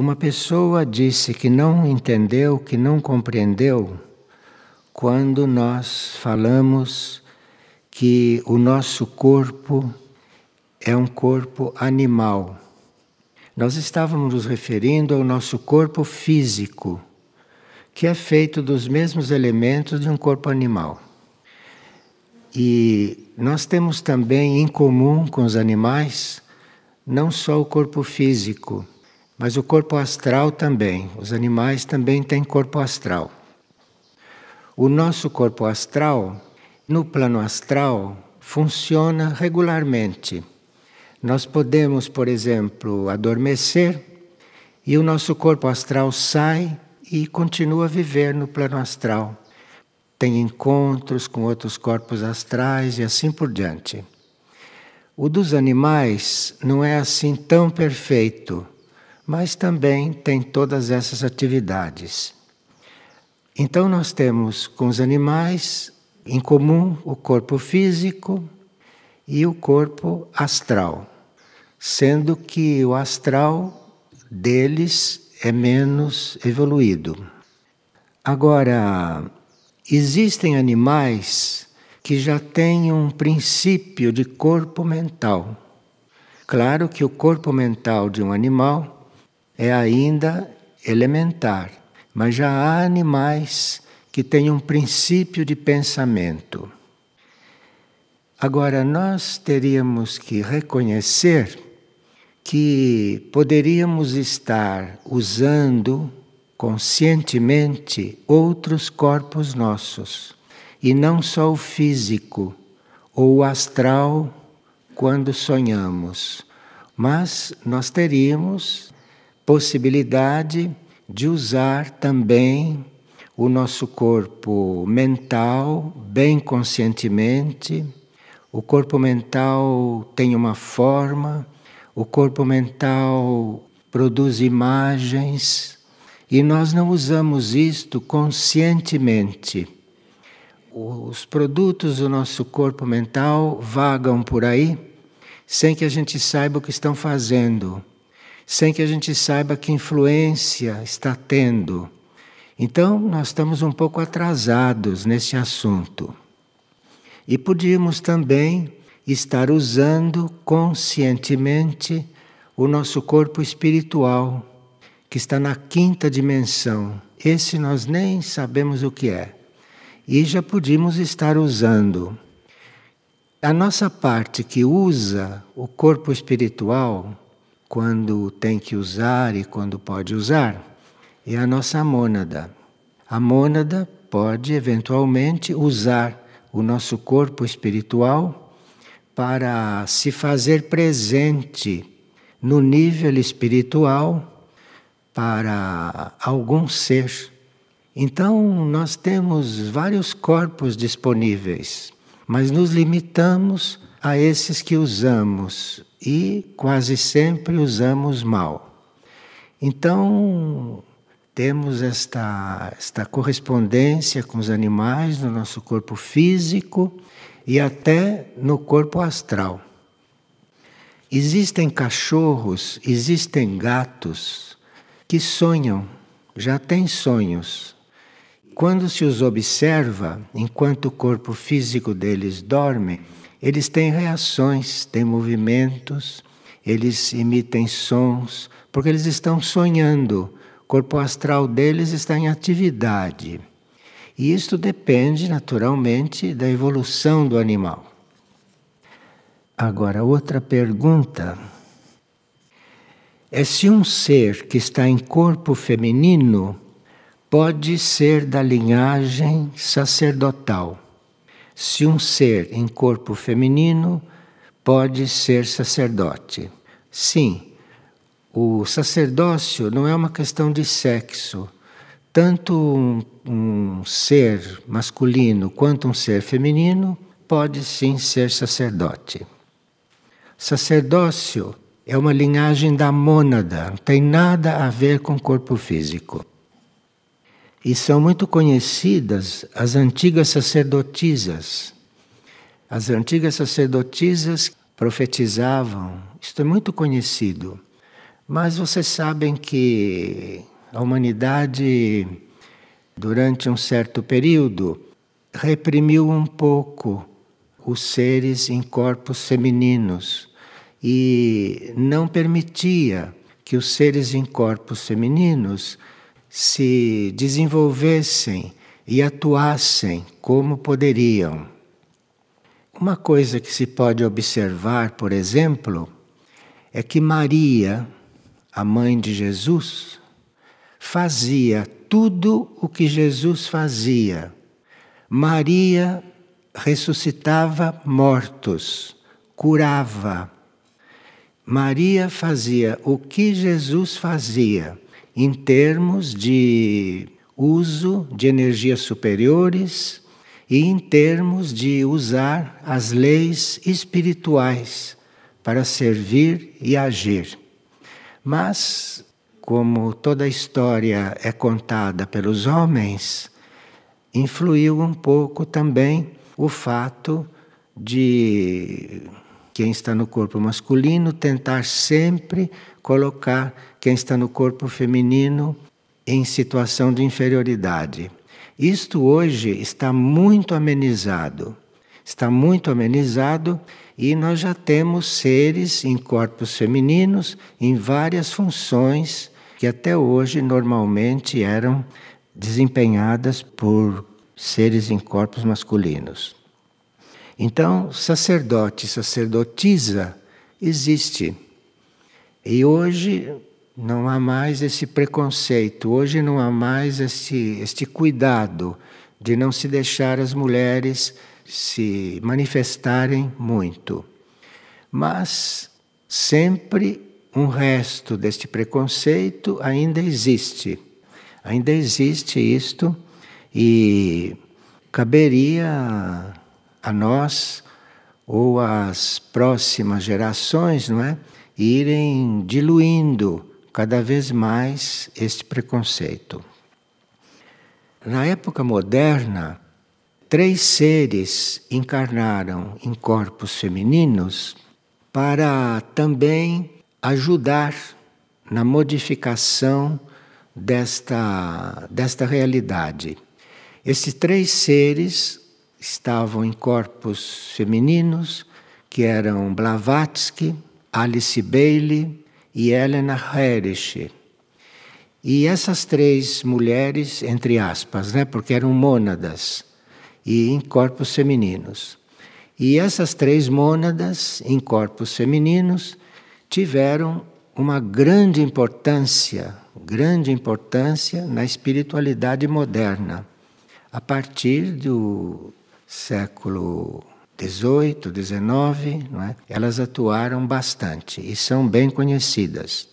Uma pessoa disse que não entendeu, que não compreendeu, quando nós falamos que o nosso corpo é um corpo animal. Nós estávamos nos referindo ao nosso corpo físico, que é feito dos mesmos elementos de um corpo animal. E nós temos também em comum com os animais não só o corpo físico, mas o corpo astral também. Os animais também têm corpo astral. O nosso corpo astral, no plano astral, funciona regularmente. Nós podemos, por exemplo, adormecer e o nosso corpo astral sai e continua a viver no plano astral. Tem encontros com outros corpos astrais e assim por diante. O dos animais não é assim tão perfeito, mas também tem todas essas atividades. Então, nós temos com os animais em comum o corpo físico e o corpo astral, sendo que o astral deles é menos evoluído. Agora, existem animais que já têm um princípio de corpo mental. Claro que o corpo mental de um animal é ainda elementar, mas já há animais que têm um princípio de pensamento. Agora, nós teríamos que reconhecer que poderíamos estar usando conscientemente outros corpos nossos e não só o físico ou o astral quando sonhamos, mas nós teríamos possibilidade de usar também o nosso corpo mental bem conscientemente. O corpo mental tem uma forma, o corpo mental produz imagens e nós não usamos isto conscientemente os produtos do nosso corpo mental vagam por aí sem que a gente saiba o que estão fazendo, sem que a gente saiba que influência está tendo. Então, nós estamos um pouco atrasados nesse assunto. E podíamos também estar usando conscientemente o nosso corpo espiritual, que está na quinta dimensão. Esse nós nem sabemos o que é e já podíamos estar usando. A nossa parte que usa o corpo espiritual, quando tem que usar e quando pode usar, é a nossa mônada. A mônada pode eventualmente usar o nosso corpo espiritual para se fazer presente no nível espiritual para algum ser. Então, nós temos vários corpos disponíveis, mas nos limitamos a esses que usamos e quase sempre usamos mal. Então, temos esta, esta correspondência com os animais no nosso corpo físico e até no corpo astral. Existem cachorros, existem gatos que sonham, já têm sonhos. Quando se os observa, enquanto o corpo físico deles dorme, eles têm reações, têm movimentos, eles emitem sons, porque eles estão sonhando. O corpo astral deles está em atividade. E isto depende, naturalmente, da evolução do animal. Agora, outra pergunta é se um ser que está em corpo feminino pode ser da linhagem sacerdotal. Se um ser em corpo feminino pode ser sacerdote. Sim, o sacerdócio não é uma questão de sexo. Tanto um, um ser masculino quanto um ser feminino pode sim ser sacerdote. Sacerdócio é uma linhagem da mônada, não tem nada a ver com corpo físico. E são muito conhecidas as antigas sacerdotisas. As antigas sacerdotisas profetizavam, isto é muito conhecido. Mas vocês sabem que a humanidade, durante um certo período, reprimiu um pouco os seres em corpos femininos e não permitia que os seres em corpos femininos se desenvolvessem e atuassem como poderiam. Uma coisa que se pode observar, por exemplo, é que Maria, a mãe de Jesus, fazia tudo o que Jesus fazia. Maria ressuscitava mortos, curava. Maria fazia o que Jesus fazia em termos de uso de energias superiores e em termos de usar as leis espirituais para servir e agir. Mas, como toda a história é contada pelos homens, influiu um pouco também o fato de quem está no corpo masculino tentar sempre colocar quem está no corpo feminino em situação de inferioridade. Isto hoje está muito amenizado. Está muito amenizado e nós já temos seres em corpos femininos em várias funções que até hoje normalmente eram desempenhadas por seres em corpos masculinos. Então, sacerdote, sacerdotisa existe. E hoje não há mais esse preconceito, hoje não há mais este, este cuidado de não se deixar as mulheres se manifestarem muito. Mas sempre um resto deste preconceito ainda existe. Ainda existe isto e caberia a nós ou às próximas gerações, não é? Irem diluindo cada vez mais este preconceito. Na época moderna, três seres encarnaram em corpos femininos para também ajudar na modificação desta, desta realidade. Esses três seres estavam em corpos femininos, que eram Blavatsky, Alice Bailey e Helena Herrich. E essas três mulheres, entre aspas, né, porque eram mônadas e em corpos femininos. E essas três mônadas em corpos femininos tiveram uma grande importância, grande importância na espiritualidade moderna a partir do século 18, 19, não é? elas atuaram bastante e são bem conhecidas.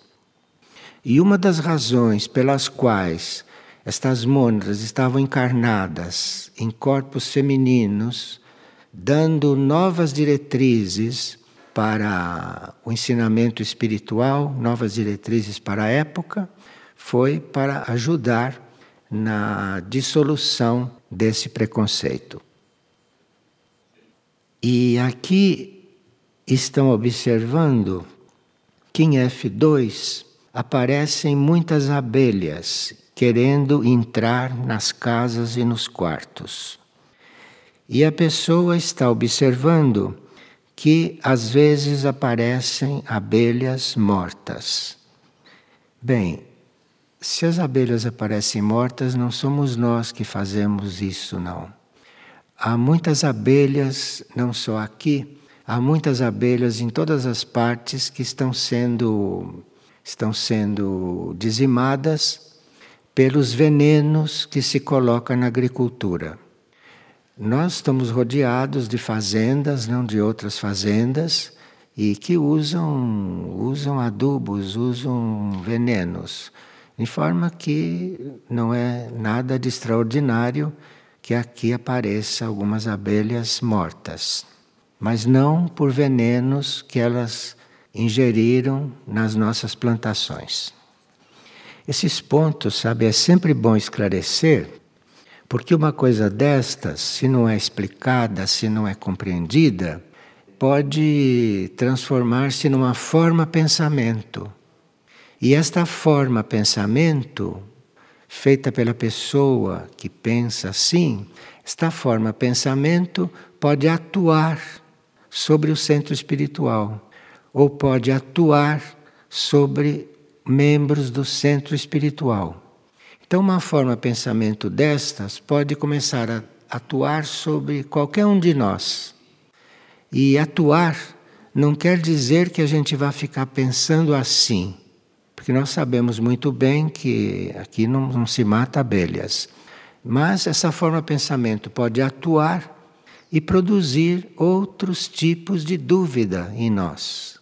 E uma das razões pelas quais estas mônadas estavam encarnadas em corpos femininos, dando novas diretrizes para o ensinamento espiritual, novas diretrizes para a época, foi para ajudar na dissolução desse preconceito. E aqui estão observando que em F2 aparecem muitas abelhas querendo entrar nas casas e nos quartos. E a pessoa está observando que às vezes aparecem abelhas mortas. Bem, se as abelhas aparecem mortas, não somos nós que fazemos isso, não. Há muitas abelhas, não só aqui, há muitas abelhas em todas as partes que estão sendo estão sendo dizimadas pelos venenos que se colocam na agricultura. Nós estamos rodeados de fazendas, não de outras fazendas, e que usam usam adubos, usam venenos de forma que não é nada de extraordinário que aqui apareça algumas abelhas mortas, mas não por venenos que elas ingeriram nas nossas plantações. Esses pontos, sabe, é sempre bom esclarecer, porque uma coisa destas, se não é explicada, se não é compreendida, pode transformar-se numa forma pensamento E esta forma pensamento, feita pela pessoa que pensa assim, esta forma pensamento pode atuar sobre o centro espiritual ou pode atuar sobre membros do centro espiritual. Então, uma forma pensamento destas pode começar a atuar sobre qualquer um de nós. E atuar não quer dizer que a gente vá ficar pensando assim, porque nós sabemos muito bem que aqui não, não se mata abelhas. Mas essa forma pensamento pode atuar e produzir outros tipos de dúvida em nós.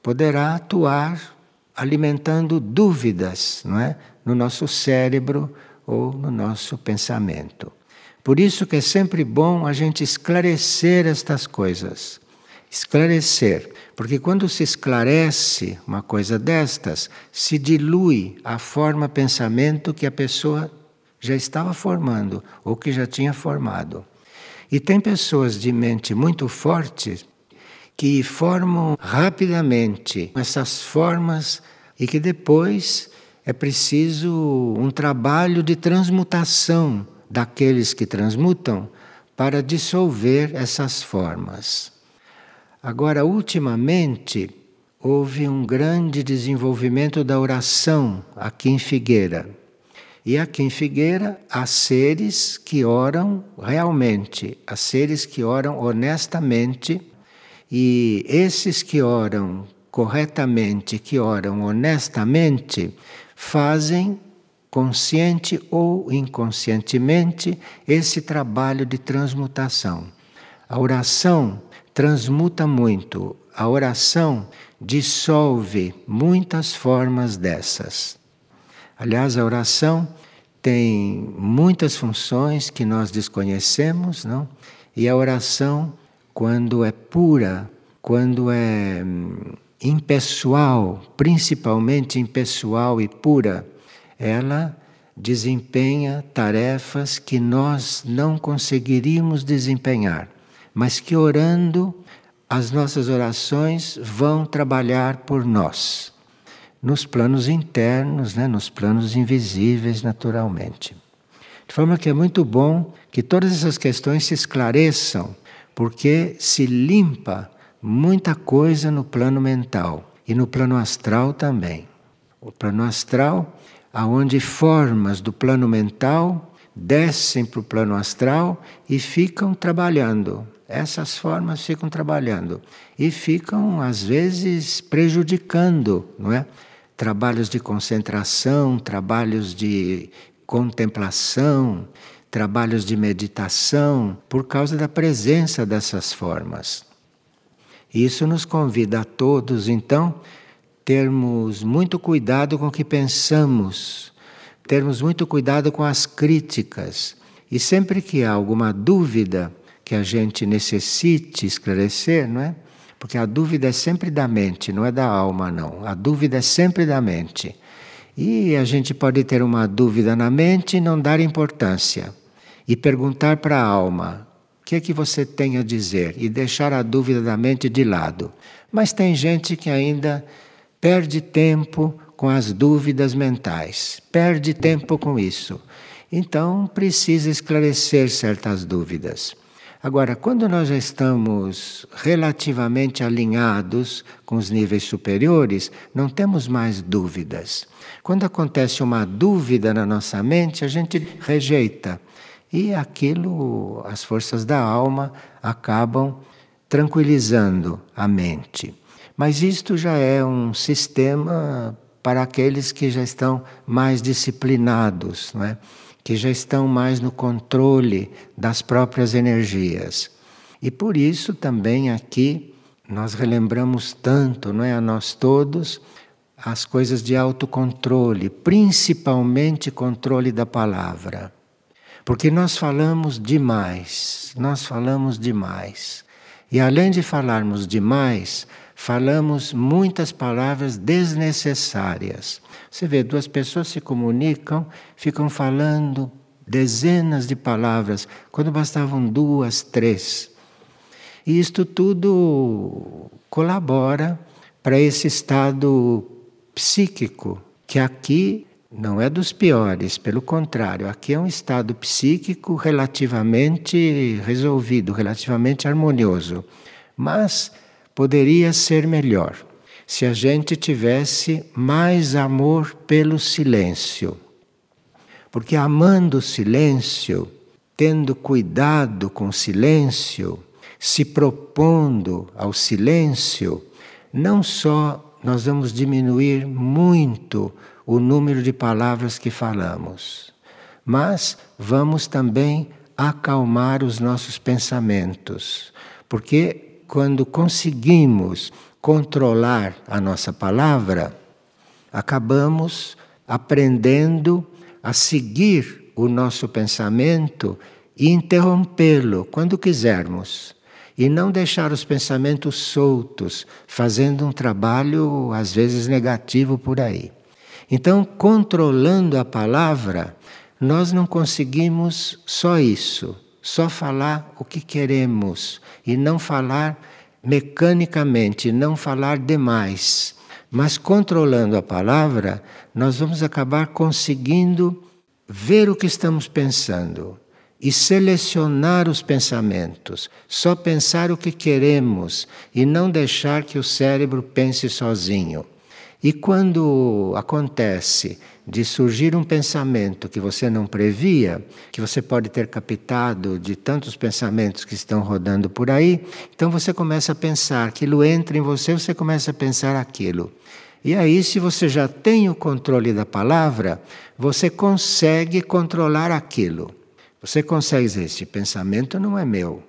Poderá atuar alimentando dúvidas, não é, no nosso cérebro ou no nosso pensamento. Por isso que é sempre bom a gente esclarecer estas coisas. Esclarecer, porque quando se esclarece uma coisa destas, se dilui a forma pensamento que a pessoa já estava formando ou que já tinha formado. E tem pessoas de mente muito forte que formam rapidamente essas formas e que depois é preciso um trabalho de transmutação daqueles que transmutam para dissolver essas formas. Agora, ultimamente, houve um grande desenvolvimento da oração aqui em Figueira. E aqui em Figueira há seres que oram realmente, há seres que oram honestamente, e esses que oram corretamente, que oram honestamente, fazem consciente ou inconscientemente, esse trabalho de transmutação. A oração transmuta muito, a oração dissolve muitas formas dessas. Aliás, a oração tem muitas funções que nós desconhecemos, não? E a oração, quando é pura, quando é hum, impessoal, principalmente impessoal e pura, ela desempenha tarefas que nós não conseguiríamos desempenhar, mas que orando as nossas orações vão trabalhar por nós, nos planos internos, né, nos planos invisíveis, naturalmente. De forma que é muito bom que todas essas questões se esclareçam, porque se limpa muita coisa no plano mental e no plano astral também. O plano astral aonde formas do plano mental descem para o plano astral e ficam trabalhando. Essas formas ficam trabalhando e ficam às vezes prejudicando, não é? Trabalhos de concentração, trabalhos de contemplação, trabalhos de meditação, por causa da presença dessas formas. Isso nos convida a todos, então, termos muito cuidado com o que pensamos, termos muito cuidado com as críticas. E sempre que há alguma dúvida que a gente necessite esclarecer, não é? Porque a dúvida é sempre da mente, não é da alma, não. A dúvida é sempre da mente. E a gente pode ter uma dúvida na mente e não dar importância. E perguntar para a alma: o que é que você tem a dizer? E deixar a dúvida da mente de lado. Mas tem gente que ainda perde tempo com as dúvidas mentais, perde tempo com isso. Então precisa esclarecer certas dúvidas. Agora, quando nós já estamos relativamente alinhados com os níveis superiores, não temos mais dúvidas. Quando acontece uma dúvida na nossa mente, a gente rejeita. E aquilo, as forças da alma acabam tranquilizando a mente. Mas isto já é um sistema para aqueles que já estão mais disciplinados, não é? Que já estão mais no controle das próprias energias. E por isso também aqui nós relembramos tanto, não é, a nós todos, as coisas de autocontrole, principalmente controle da palavra. Porque nós falamos demais, nós falamos demais. E além de falarmos demais, falamos muitas palavras desnecessárias. Você vê, duas pessoas se comunicam, ficam falando dezenas de palavras, quando bastavam duas, três. E isto tudo colabora para esse estado psíquico que aqui não é dos piores, pelo contrário, aqui é um estado psíquico relativamente resolvido, relativamente harmonioso. Mas poderia ser melhor se a gente tivesse mais amor pelo silêncio. Porque amando o silêncio, tendo cuidado com o silêncio, se propondo ao silêncio, não só nós vamos diminuir muito o número de palavras que falamos, mas vamos também acalmar os nossos pensamentos, porque quando conseguimos controlar a nossa palavra, acabamos aprendendo a seguir o nosso pensamento e interrompê-lo quando quisermos. E não deixar os pensamentos soltos, fazendo um trabalho às vezes negativo por aí. Então, controlando a palavra, nós não conseguimos só isso, só falar o que queremos e não falar mecanicamente, não falar demais. Mas controlando a palavra, nós vamos acabar conseguindo ver o que estamos pensando e selecionar os pensamentos, só pensar o que queremos e não deixar que o cérebro pense sozinho. E quando acontece de surgir um pensamento que você não previa, que você pode ter captado de tantos pensamentos que estão rodando por aí, então você começa a pensar, aquilo entra em você, você começa a pensar aquilo. E aí, se você já tem o controle da palavra, você consegue controlar aquilo. Você consegue dizer: esse pensamento não é meu.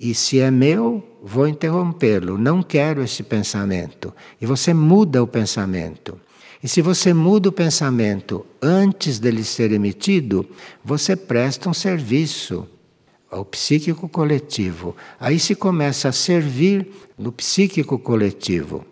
E se é meu, vou interrompê-lo. Não quero esse pensamento. E você muda o pensamento. E se você muda o pensamento antes dele ser emitido, você presta um serviço ao psíquico coletivo. Aí se começa a servir no psíquico coletivo.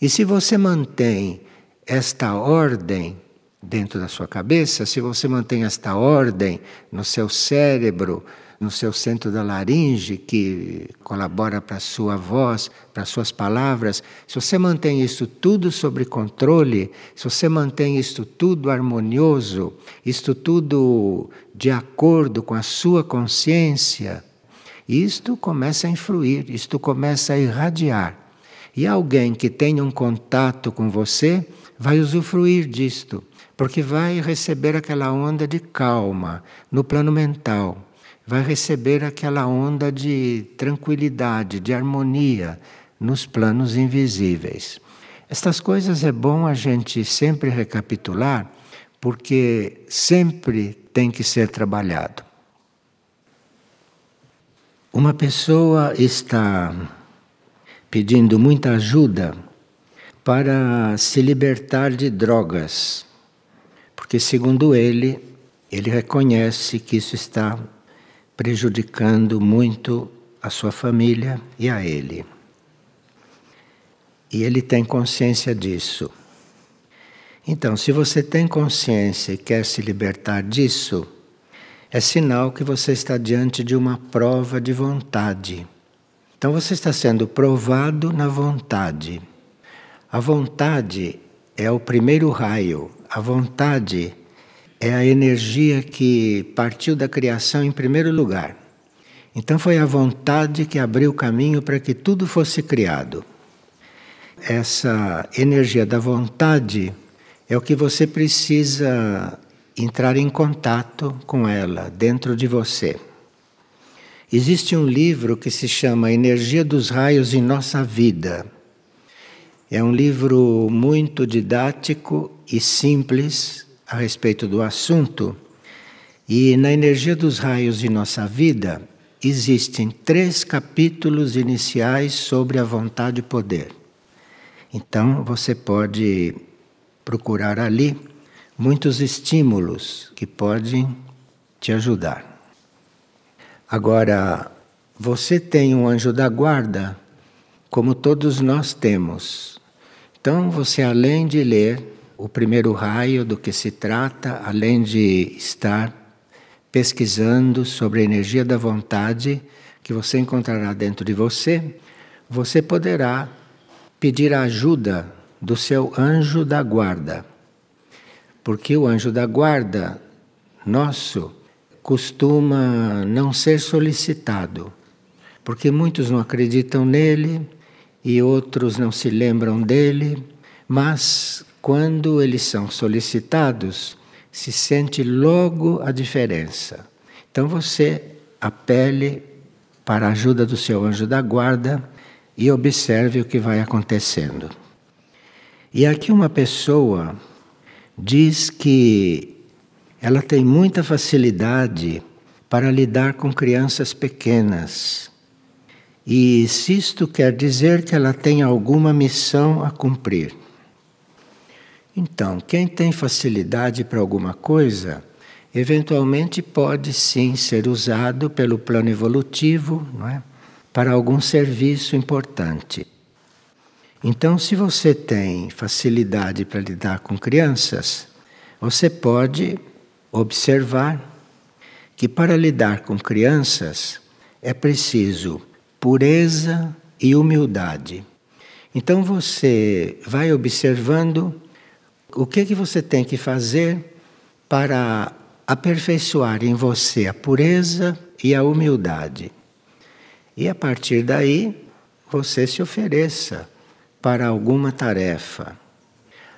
E se você mantém esta ordem dentro da sua cabeça, se você mantém esta ordem no seu cérebro, no seu centro da laringe, que colabora para a sua voz, para as suas palavras, se você mantém isso tudo sob controle, se você mantém isto tudo harmonioso, isto tudo de acordo com a sua consciência, isto começa a influir, isto começa a irradiar. E alguém que tenha um contato com você vai usufruir disto, porque vai receber aquela onda de calma no plano mental vai receber aquela onda de tranquilidade, de harmonia nos planos invisíveis. Estas coisas é bom a gente sempre recapitular, porque sempre tem que ser trabalhado. Uma pessoa está pedindo muita ajuda para se libertar de drogas, porque, segundo ele, ele reconhece que isso está prejudicando muito a sua família e a ele. E ele tem consciência disso. Então, se você tem consciência e quer se libertar disso, é sinal que você está diante de uma prova de vontade. Então, você está sendo provado na vontade. A vontade é o primeiro raio, a vontade é a energia que partiu da criação em primeiro lugar. Então foi a vontade que abriu o caminho para que tudo fosse criado. Essa energia da vontade é o que você precisa entrar em contato com ela dentro de você. Existe um livro que se chama Energia dos Raios em Nossa Vida. É um livro muito didático e simples a respeito do assunto. E na energia dos raios de nossa vida existem três capítulos iniciais sobre a vontade e poder. Então você pode procurar ali muitos estímulos que podem te ajudar. Agora, você tem um anjo da guarda, como todos nós temos. Então, você além de ler o primeiro raio do que se trata, além de estar pesquisando sobre a energia da vontade que você encontrará dentro de você, você poderá pedir a ajuda do seu anjo da guarda. Porque o anjo da guarda nosso costuma não ser solicitado, porque muitos não acreditam nele e outros não se lembram dele, mas quando eles são solicitados, se sente logo a diferença. Então você apele para a ajuda do seu anjo da guarda e observe o que vai acontecendo. E aqui uma pessoa diz que ela tem muita facilidade para lidar com crianças pequenas. E se isto quer dizer que ela tem alguma missão a cumprir. Então, quem tem facilidade para alguma coisa, eventualmente pode sim ser usado pelo plano evolutivo não é? para algum serviço importante. Então, se você tem facilidade para lidar com crianças, você pode observar que para lidar com crianças é preciso pureza e humildade. Então você vai observando o que que você tem que fazer para aperfeiçoar em você a pureza e a humildade. E a partir daí você se ofereça para alguma tarefa.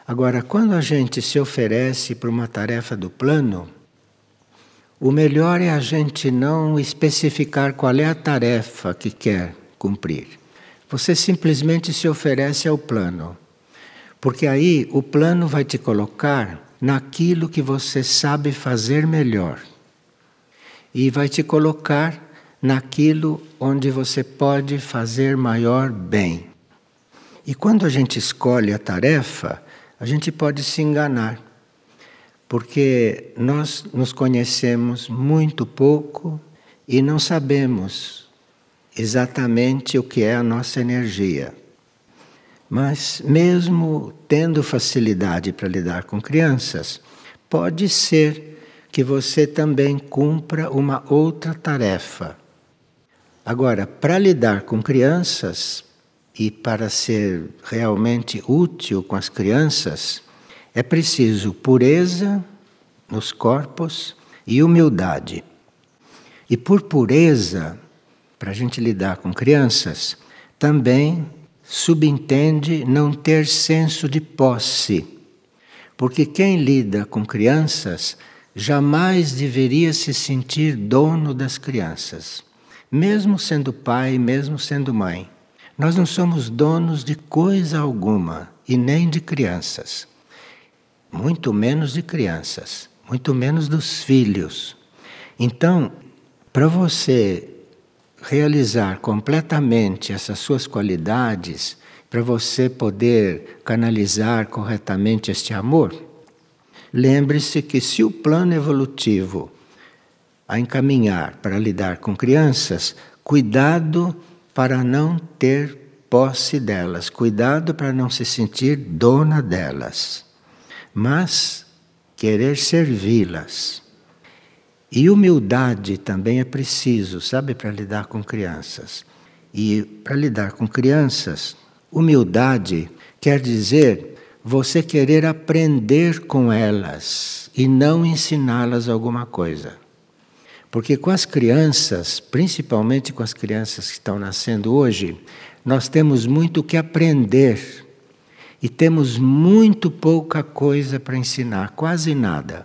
Agora, quando a gente se oferece para uma tarefa do plano, o melhor é a gente não especificar qual é a tarefa que quer cumprir. Você simplesmente se oferece ao plano. Porque aí o plano vai te colocar naquilo que você sabe fazer melhor. E vai te colocar naquilo onde você pode fazer maior bem. E quando a gente escolhe a tarefa, a gente pode se enganar, porque nós nos conhecemos muito pouco e não sabemos exatamente o que é a nossa energia. Mas, mesmo tendo facilidade para lidar com crianças, pode ser que você também cumpra uma outra tarefa. Agora, para lidar com crianças, e para ser realmente útil com as crianças, é preciso pureza nos corpos e humildade. E por pureza, para a gente lidar com crianças, também subentende não ter senso de posse. Porque quem lida com crianças jamais deveria se sentir dono das crianças, mesmo sendo pai, mesmo sendo mãe. Nós não somos donos de coisa alguma e nem de crianças, muito menos de crianças, muito menos dos filhos. Então, para você realizar completamente essas suas qualidades, para você poder canalizar corretamente este amor, lembre-se que se o plano evolutivo a encaminhar para lidar com crianças, cuidado para não ter posse delas, cuidado para não se sentir dona delas, mas querer servi-las. E humildade também é preciso, sabe, para lidar com crianças. E para lidar com crianças, humildade quer dizer você querer aprender com elas e não ensiná-las alguma coisa. Porque com as crianças, principalmente com as crianças que estão nascendo hoje, nós temos muito que aprender e temos muito pouca coisa para ensinar, quase nada.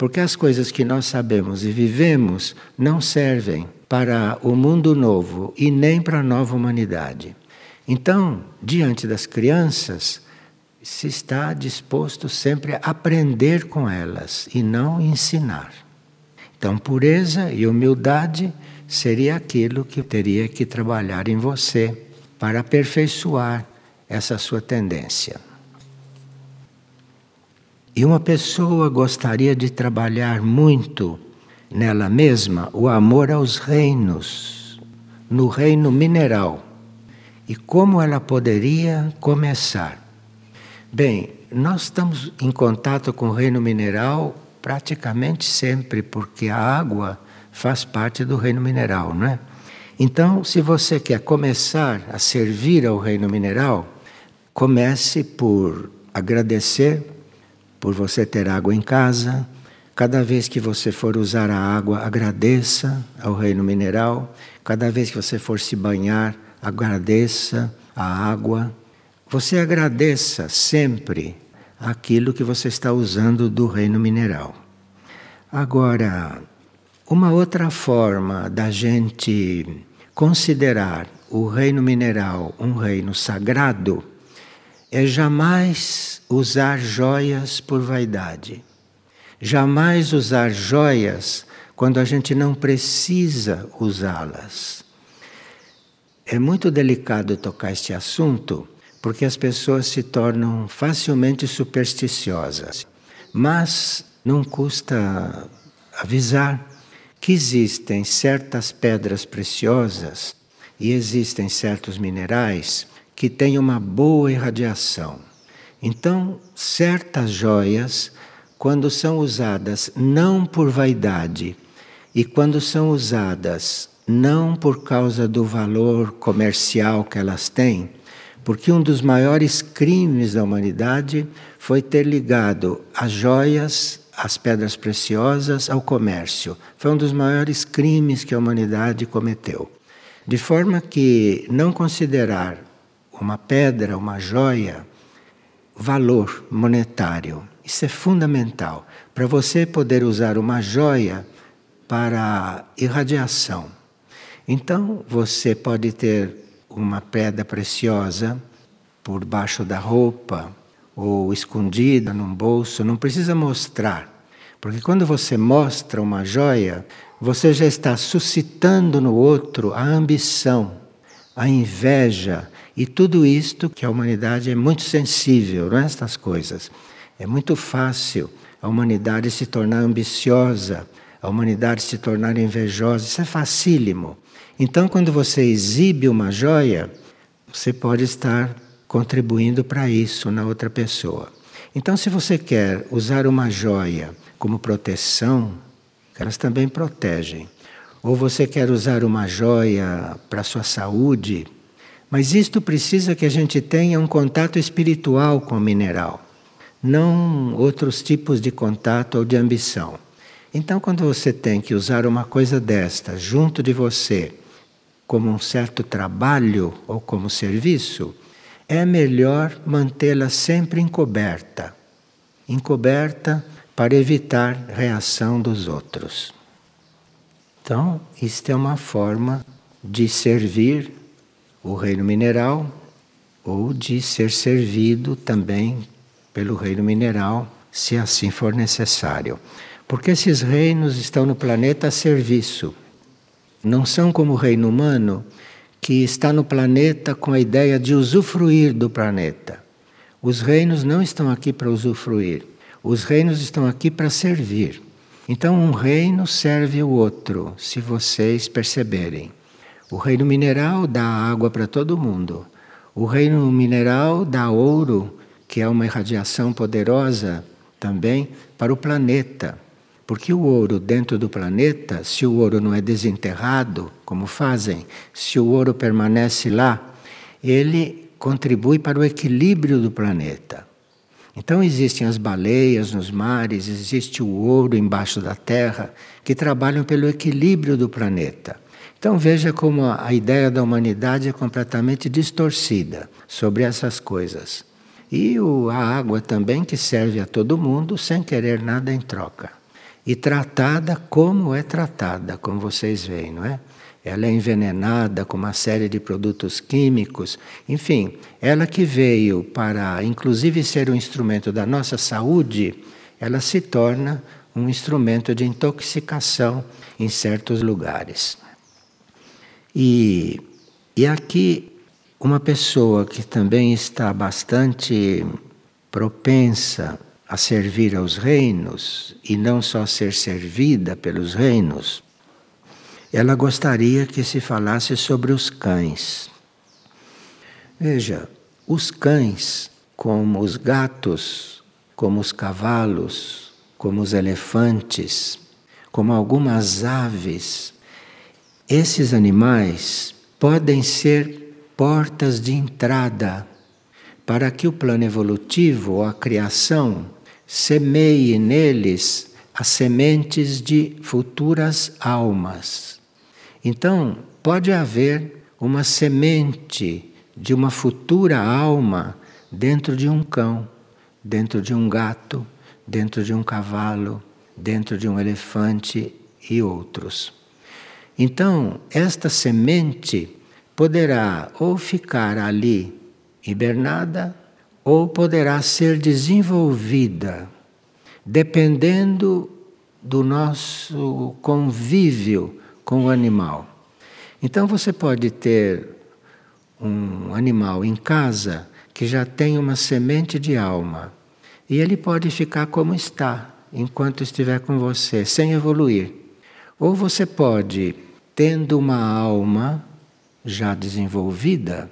Porque as coisas que nós sabemos e vivemos não servem para o mundo novo e nem para a nova humanidade. Então, diante das crianças, se está disposto sempre a aprender com elas e não ensinar. Então, pureza e humildade seria aquilo que teria que trabalhar em você para aperfeiçoar essa sua tendência. E uma pessoa gostaria de trabalhar muito nela mesma o amor aos reinos, no reino mineral. E como ela poderia começar? Bem, nós estamos em contato com o reino mineral praticamente sempre, porque a água faz parte do reino mineral, não é? Então, se você quer começar a servir ao reino mineral, comece por agradecer por você ter água em casa. Cada vez que você for usar a água, agradeça ao reino mineral. Cada vez que você for se banhar, agradeça a água. Você agradeça sempre aquilo que você está usando do reino mineral. Agora, uma outra forma da gente considerar o reino mineral um reino sagrado é jamais usar joias por vaidade. Jamais usar joias quando a gente não precisa usá-las. É muito delicado tocar este assunto porque as pessoas se tornam facilmente supersticiosas. Mas não custa avisar que existem certas pedras preciosas e existem certos minerais que têm uma boa irradiação. Então, certas joias, quando são usadas não por vaidade e quando são usadas não por causa do valor comercial que elas têm, porque um dos maiores crimes da humanidade foi ter ligado as joias, as pedras preciosas ao comércio. Foi um dos maiores crimes que a humanidade cometeu. De forma que não considerar uma pedra, uma joia, valor monetário. Isso é fundamental. Para você poder usar uma joia para irradiação. Então, você pode ter uma pedra preciosa por baixo da roupa ou escondida num bolso, não precisa mostrar. Porque quando você mostra uma joia, você já está suscitando no outro a ambição, a inveja e tudo isto que a humanidade é muito sensível a é, estas coisas. É muito fácil a humanidade se tornar ambiciosa, a humanidade se tornar invejosa, isso é facílimo. Então, quando você exibe uma joia, você pode estar contribuindo para isso na outra pessoa. Então, se você quer usar uma joia como proteção, elas também protegem. Ou você quer usar uma joia para sua saúde, mas isto precisa que a gente tenha um contato espiritual com o mineral, não outros tipos de contato ou de ambição. Então, quando você tem que usar uma coisa desta junto de você, como um certo trabalho ou como serviço, é melhor mantê-la sempre encoberta encoberta para evitar reação dos outros. Então, isto é uma forma de servir o reino mineral ou de ser servido também pelo reino mineral, se assim for necessário. Porque esses reinos estão no planeta a serviço não são como o reino humano, que está no planeta com a ideia de usufruir do planeta. Os reinos não estão aqui para usufruir, os reinos estão aqui para servir. Então, um reino serve o outro, se vocês perceberem. O reino mineral dá água para todo mundo. O reino mineral dá ouro, que é uma irradiação poderosa também para o planeta. Porque o ouro dentro do planeta, se o ouro não é desenterrado, como fazem, se o ouro permanece lá, ele contribui para o equilíbrio do planeta. Então existem as baleias nos mares, existe o ouro embaixo da terra, que trabalham pelo equilíbrio do planeta. Então veja como a ideia da humanidade é completamente distorcida sobre essas coisas. E a água também que serve a todo mundo sem querer nada em troca e tratada como é tratada, como vocês veem, não é? Ela é envenenada com uma série de produtos químicos, enfim, ela que veio para, inclusive, ser um instrumento da nossa saúde, ela se torna um instrumento de intoxicação em certos lugares. E, e aqui, uma pessoa que também está bastante propensa a servir aos reinos e não só ser servida pelos reinos, ela gostaria que se falasse sobre os cães. Veja, os cães, como os gatos, como os cavalos, como os elefantes, como algumas aves, esses animais podem ser portas de entrada para que o plano evolutivo ou a criação semeie neles as sementes de futuras almas. Então, pode haver uma semente de uma futura alma dentro de um cão, dentro de um gato, dentro de um cavalo, dentro de um elefante e outros. Então, esta semente poderá ou ficar ali hibernada ou poderá ser desenvolvida, dependendo do nosso convívio com o animal. Então você pode ter um animal em casa que já tem uma semente de alma e ele pode ficar como está enquanto estiver com você, sem evoluir. Ou você pode, tendo uma alma já desenvolvida,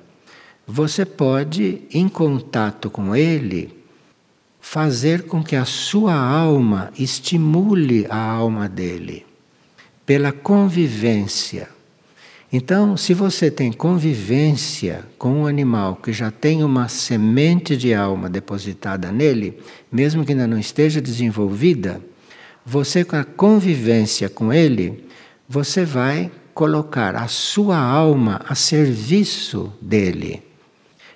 você pode, em contato com ele, fazer com que a sua alma estimule a alma dele, pela convivência. Então, se você tem convivência com um animal que já tem uma semente de alma depositada nele, mesmo que ainda não esteja desenvolvida, você com a convivência com ele, você vai colocar a sua alma a serviço dele.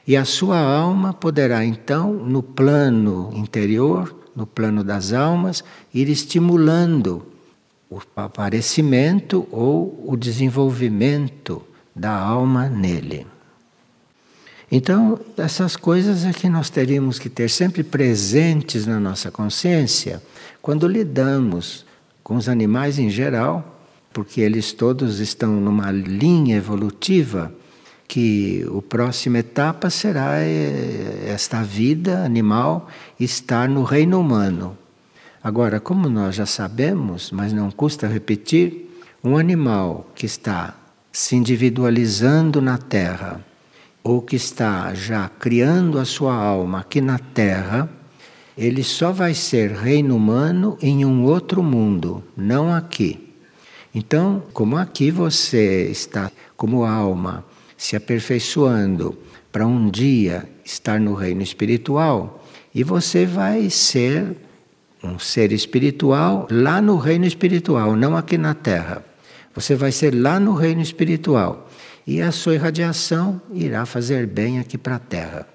E a sua alma poderá então, no plano interior, no plano das almas, ir estimulando o aparecimento ou o desenvolvimento da alma nele. Então, essas coisas é que nós teríamos que ter sempre presentes na nossa consciência quando lidamos com os animais em geral, porque eles todos estão numa linha evolutiva que a próxima etapa será eh, esta vida animal estar no reino humano. Agora, como nós já sabemos, mas não custa repetir, um animal que está se individualizando na Terra, ou que está já criando a sua alma aqui na Terra, ele só vai ser reino humano em um outro mundo, não aqui. Então, como aqui você está como alma se aperfeiçoando para um dia estar no reino espiritual, e você vai ser um ser espiritual lá no reino espiritual, não aqui na Terra. Você vai ser lá no reino espiritual e a sua irradiação irá fazer bem aqui para a Terra.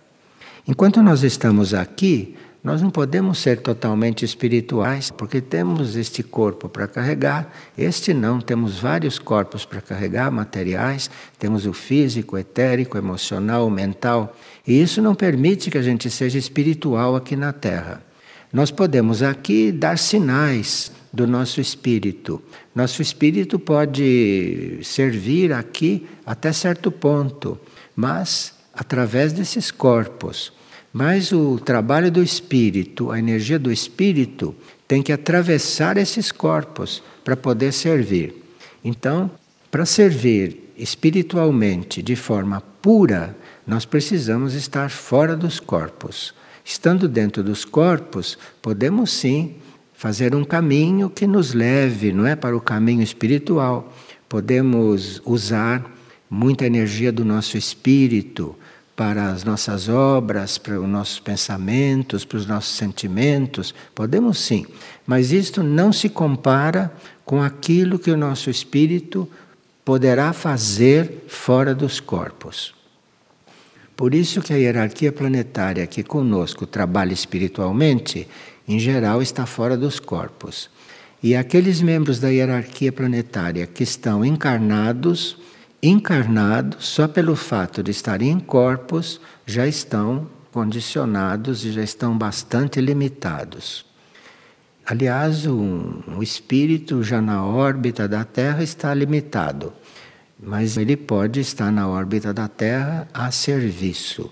Enquanto nós estamos aqui, nós não podemos ser totalmente espirituais, porque temos este corpo para carregar, este não, temos vários corpos para carregar, materiais, temos o físico, etérico, emocional, mental, e isso não permite que a gente seja espiritual aqui na Terra. Nós podemos aqui dar sinais do nosso espírito. Nosso espírito pode servir aqui até certo ponto, mas através desses corpos. Mas o trabalho do espírito, a energia do espírito, tem que atravessar esses corpos para poder servir. Então, para servir espiritualmente de forma pura, nós precisamos estar fora dos corpos. Estando dentro dos corpos, podemos sim fazer um caminho que nos leve, não é, para o caminho espiritual. Podemos usar muita energia do nosso espírito para as nossas obras, para os nossos pensamentos, para os nossos sentimentos, podemos sim, mas isto não se compara com aquilo que o nosso espírito poderá fazer fora dos corpos. Por isso que a hierarquia planetária que conosco trabalha espiritualmente, em geral está fora dos corpos. E aqueles membros da hierarquia planetária que estão encarnados encarnados, só pelo fato de estarem em corpos, já estão condicionados e já estão bastante limitados. Aliás, um, o espírito já na órbita da Terra está limitado, mas ele pode estar na órbita da Terra a serviço.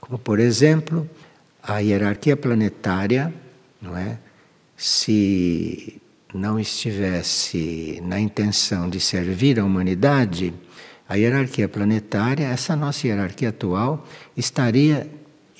Como, por exemplo, a hierarquia planetária, não é? Se não estivesse na intenção de servir a humanidade, a hierarquia planetária, essa nossa hierarquia atual, estaria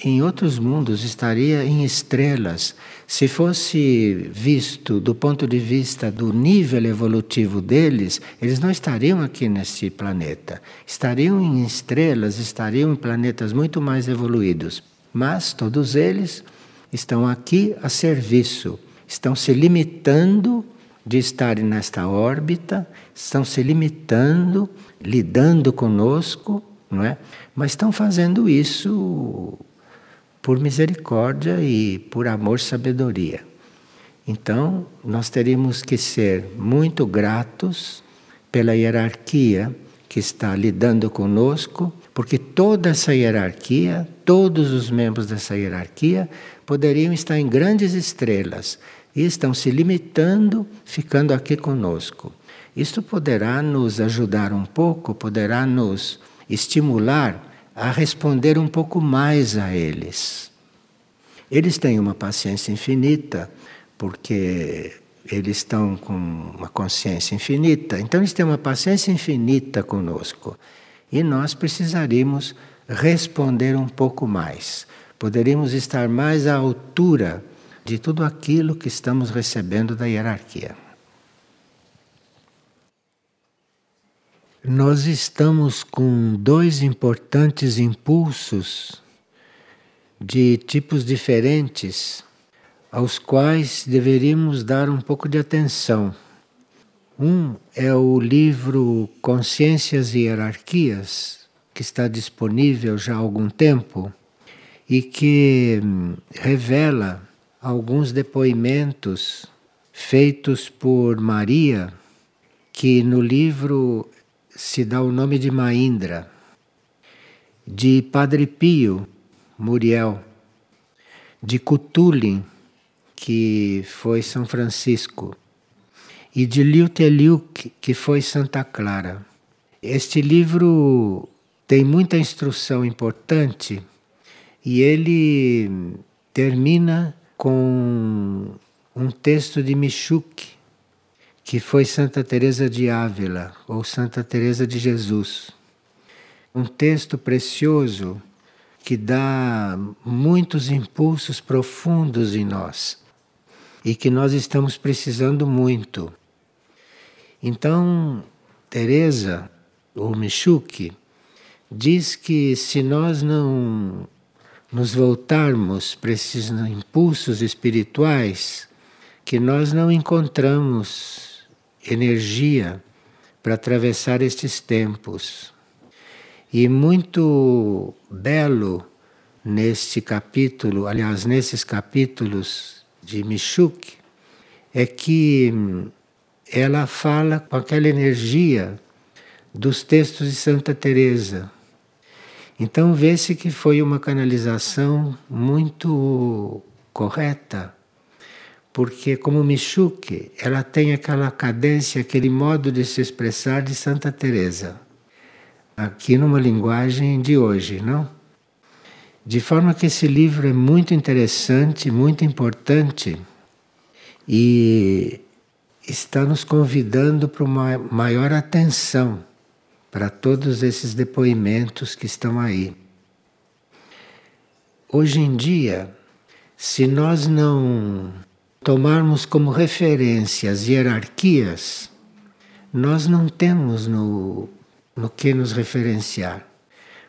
em outros mundos, estaria em estrelas. Se fosse visto do ponto de vista do nível evolutivo deles, eles não estariam aqui neste planeta. Estariam em estrelas, estariam em planetas muito mais evoluídos. Mas todos eles estão aqui a serviço, estão se limitando de estarem nesta órbita, estão se limitando, lidando conosco, não é? Mas estão fazendo isso por misericórdia e por amor e sabedoria. Então, nós teríamos que ser muito gratos pela hierarquia que está lidando conosco, porque toda essa hierarquia, todos os membros dessa hierarquia poderiam estar em grandes estrelas e estão se limitando, ficando aqui conosco. Isto poderá nos ajudar um pouco, poderá nos estimular a responder um pouco mais a eles. Eles têm uma paciência infinita, porque eles estão com uma consciência infinita, então eles têm uma paciência infinita conosco. E nós precisaríamos responder um pouco mais. Poderíamos estar mais à altura de tudo aquilo que estamos recebendo da hierarquia. Nós estamos com dois importantes impulsos de tipos diferentes aos quais deveríamos dar um pouco de atenção. Um é o livro Consciências e Hierarquias, que está disponível já há algum tempo e que hum, revela alguns depoimentos feitos por Maria, que no livro se dá o nome de Maindra, de Padre Pio Muriel, de Cutulin, que foi São Francisco, e de Liu Teliuk, que foi Santa Clara. Este livro tem muita instrução importante e ele termina com um texto de Michuk, que foi Santa Teresa de Ávila ou Santa Teresa de Jesus. Um texto precioso que dá muitos impulsos profundos em nós e que nós estamos precisando muito. Então, Teresa ou Michuk diz que se nós não nos voltarmos para esses impulsos espirituais, que nós não encontramos energia para atravessar estes tempos. E muito belo neste capítulo, aliás, nesses capítulos de Michuk, é que ela fala com aquela energia dos textos de Santa Teresa. Então vê-se que foi uma canalização muito correta porque como Michuque, ela tem aquela cadência, aquele modo de se expressar de Santa Teresa. Aqui numa linguagem de hoje, não? De forma que esse livro é muito interessante, muito importante e está nos convidando para uma maior atenção para todos esses depoimentos que estão aí. Hoje em dia, se nós não tomarmos como referência as hierarquias, nós não temos no, no que nos referenciar.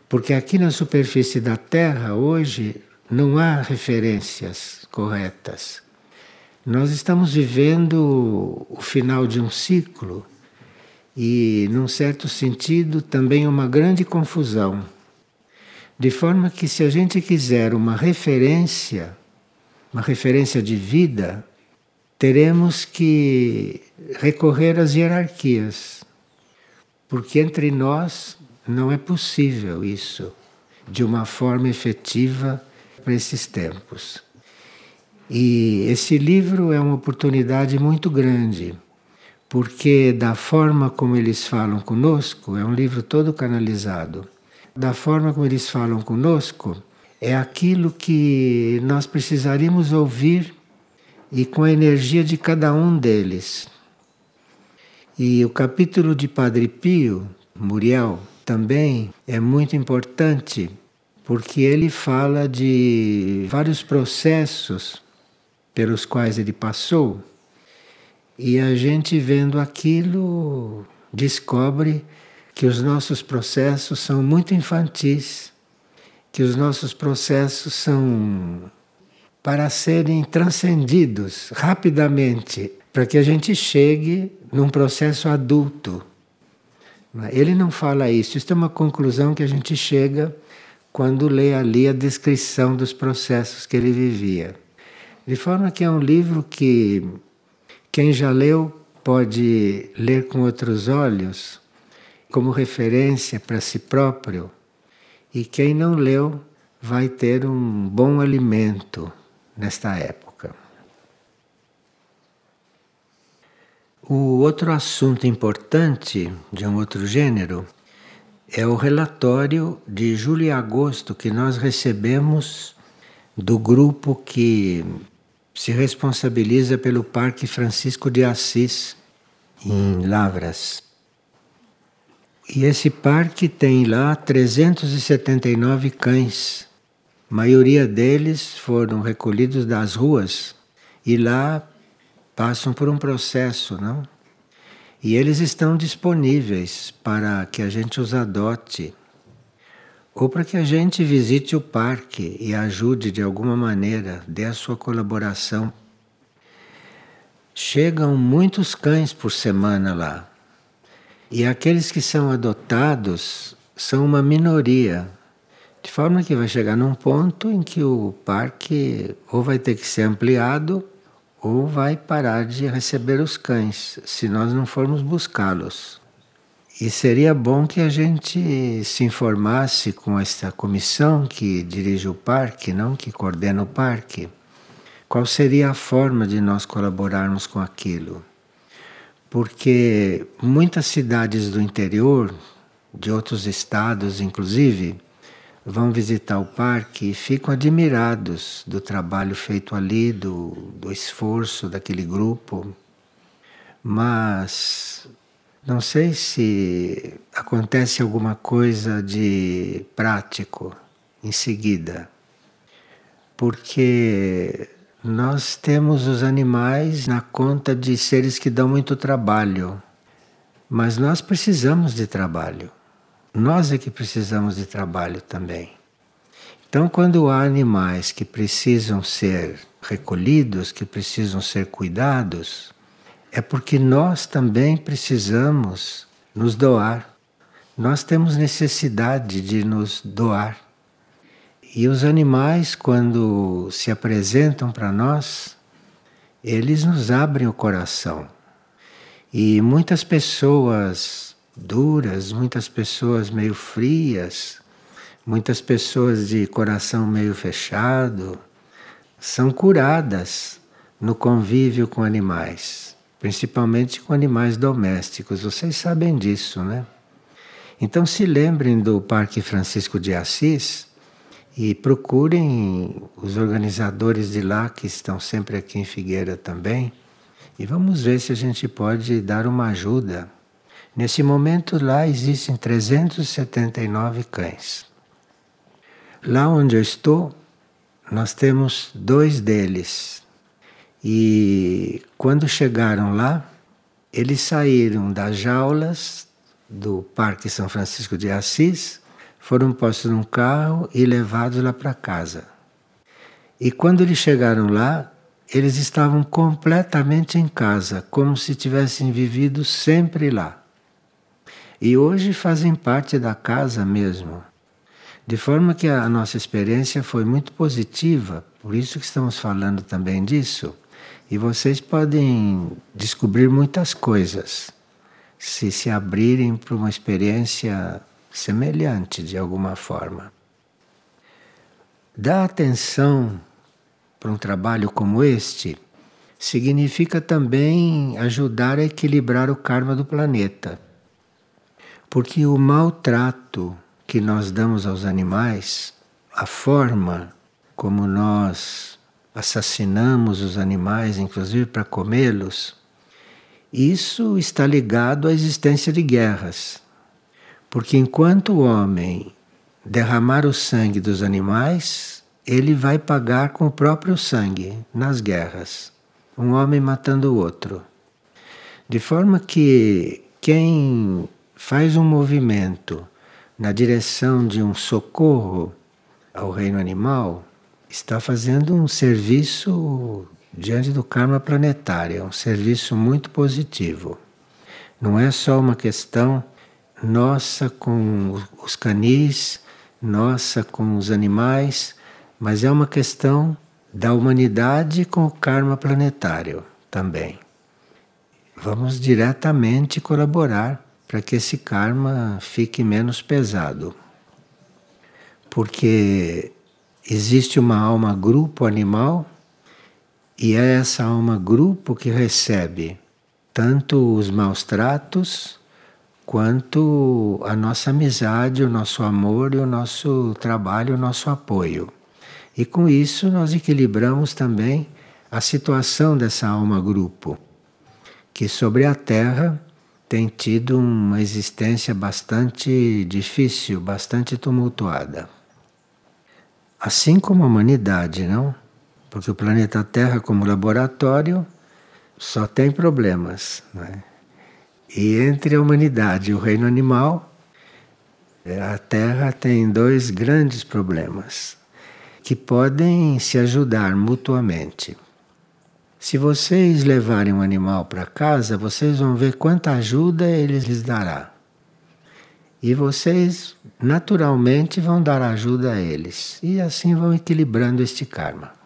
Porque aqui na superfície da Terra, hoje, não há referências corretas. Nós estamos vivendo o final de um ciclo e, num certo sentido, também uma grande confusão. De forma que, se a gente quiser uma referência, uma referência de vida, teremos que recorrer às hierarquias, porque entre nós não é possível isso de uma forma efetiva para esses tempos. E esse livro é uma oportunidade muito grande, porque da forma como eles falam conosco, é um livro todo canalizado. Da forma como eles falam conosco, é aquilo que nós precisaríamos ouvir e com a energia de cada um deles. E o capítulo de Padre Pio, Muriel, também é muito importante, porque ele fala de vários processos pelos quais ele passou, e a gente vendo aquilo descobre que os nossos processos são muito infantis, que os nossos processos são para serem transcendidos rapidamente, para que a gente chegue num processo adulto. Ele não fala isso, isso é uma conclusão que a gente chega quando lê ali a descrição dos processos que ele vivia. De forma que é um livro que quem já leu pode ler com outros olhos, como referência para si próprio, e quem não leu vai ter um bom alimento nesta época. O outro assunto importante de um outro gênero é o relatório de julho e agosto que nós recebemos do grupo que se responsabiliza pelo Parque Francisco de Assis, em Lavras. E esse parque tem lá 379 cães. A maioria deles foram recolhidos das ruas e lá passam por um processo, não? E eles estão disponíveis para que a gente os adote ou para que a gente visite o parque e ajude de alguma maneira, dê a sua colaboração. Chegam muitos cães por semana lá. E aqueles que são adotados são uma minoria. De forma que vai chegar num ponto em que o parque ou vai ter que ser ampliado ou vai parar de receber os cães, se nós não formos buscá-los. E seria bom que a gente se informasse com esta comissão que dirige o parque, não que coordena o parque, qual seria a forma de nós colaborarmos com aquilo porque muitas cidades do interior, de outros estados inclusive, vão visitar o parque e ficam admirados do trabalho feito ali, do, do esforço daquele grupo. Mas não sei se acontece alguma coisa de prático em seguida, porque nós temos os animais na conta de seres que dão muito trabalho, mas nós precisamos de trabalho. Nós é que precisamos de trabalho também. Então, quando há animais que precisam ser recolhidos, que precisam ser cuidados, é porque nós também precisamos nos doar. Nós temos necessidade de nos doar. E os animais, quando se apresentam para nós, eles nos abrem o coração. E muitas pessoas duras, muitas pessoas meio frias, muitas pessoas de coração meio fechado, são curadas no convívio com animais, principalmente com animais domésticos. Vocês sabem disso, né? Então se lembrem do Parque Francisco de Assis e procurem os organizadores de lá, que estão sempre aqui em Figueira também, e vamos ver se a gente pode dar uma ajuda. Nesse momento lá existem 379 cães. Lá onde eu estou, nós temos dois deles. E quando chegaram lá, eles saíram das jaulas do Parque São Francisco de Assis foram postos num carro e levados lá para casa. E quando eles chegaram lá, eles estavam completamente em casa, como se tivessem vivido sempre lá. E hoje fazem parte da casa mesmo. De forma que a nossa experiência foi muito positiva, por isso que estamos falando também disso. E vocês podem descobrir muitas coisas se se abrirem para uma experiência semelhante de alguma forma. Dar atenção para um trabalho como este significa também ajudar a equilibrar o karma do planeta. Porque o maltrato que nós damos aos animais, a forma como nós assassinamos os animais, inclusive para comê-los, isso está ligado à existência de guerras. Porque enquanto o homem derramar o sangue dos animais, ele vai pagar com o próprio sangue nas guerras. Um homem matando o outro. De forma que quem faz um movimento na direção de um socorro ao reino animal está fazendo um serviço diante do karma planetário, um serviço muito positivo. Não é só uma questão nossa com os canis, nossa com os animais, mas é uma questão da humanidade com o karma planetário também. Vamos diretamente colaborar para que esse karma fique menos pesado. Porque existe uma alma grupo animal e é essa alma grupo que recebe tanto os maus tratos quanto a nossa amizade, o nosso amor e o nosso trabalho, o nosso apoio. E com isso nós equilibramos também a situação dessa alma grupo, que sobre a Terra tem tido uma existência bastante difícil, bastante tumultuada. Assim como a humanidade, não? Porque o planeta Terra, como laboratório, só tem problemas. Né? E entre a humanidade e o reino animal, a Terra tem dois grandes problemas que podem se ajudar mutuamente. Se vocês levarem um animal para casa, vocês vão ver quanta ajuda ele lhes dará. E vocês naturalmente vão dar ajuda a eles. E assim vão equilibrando este karma.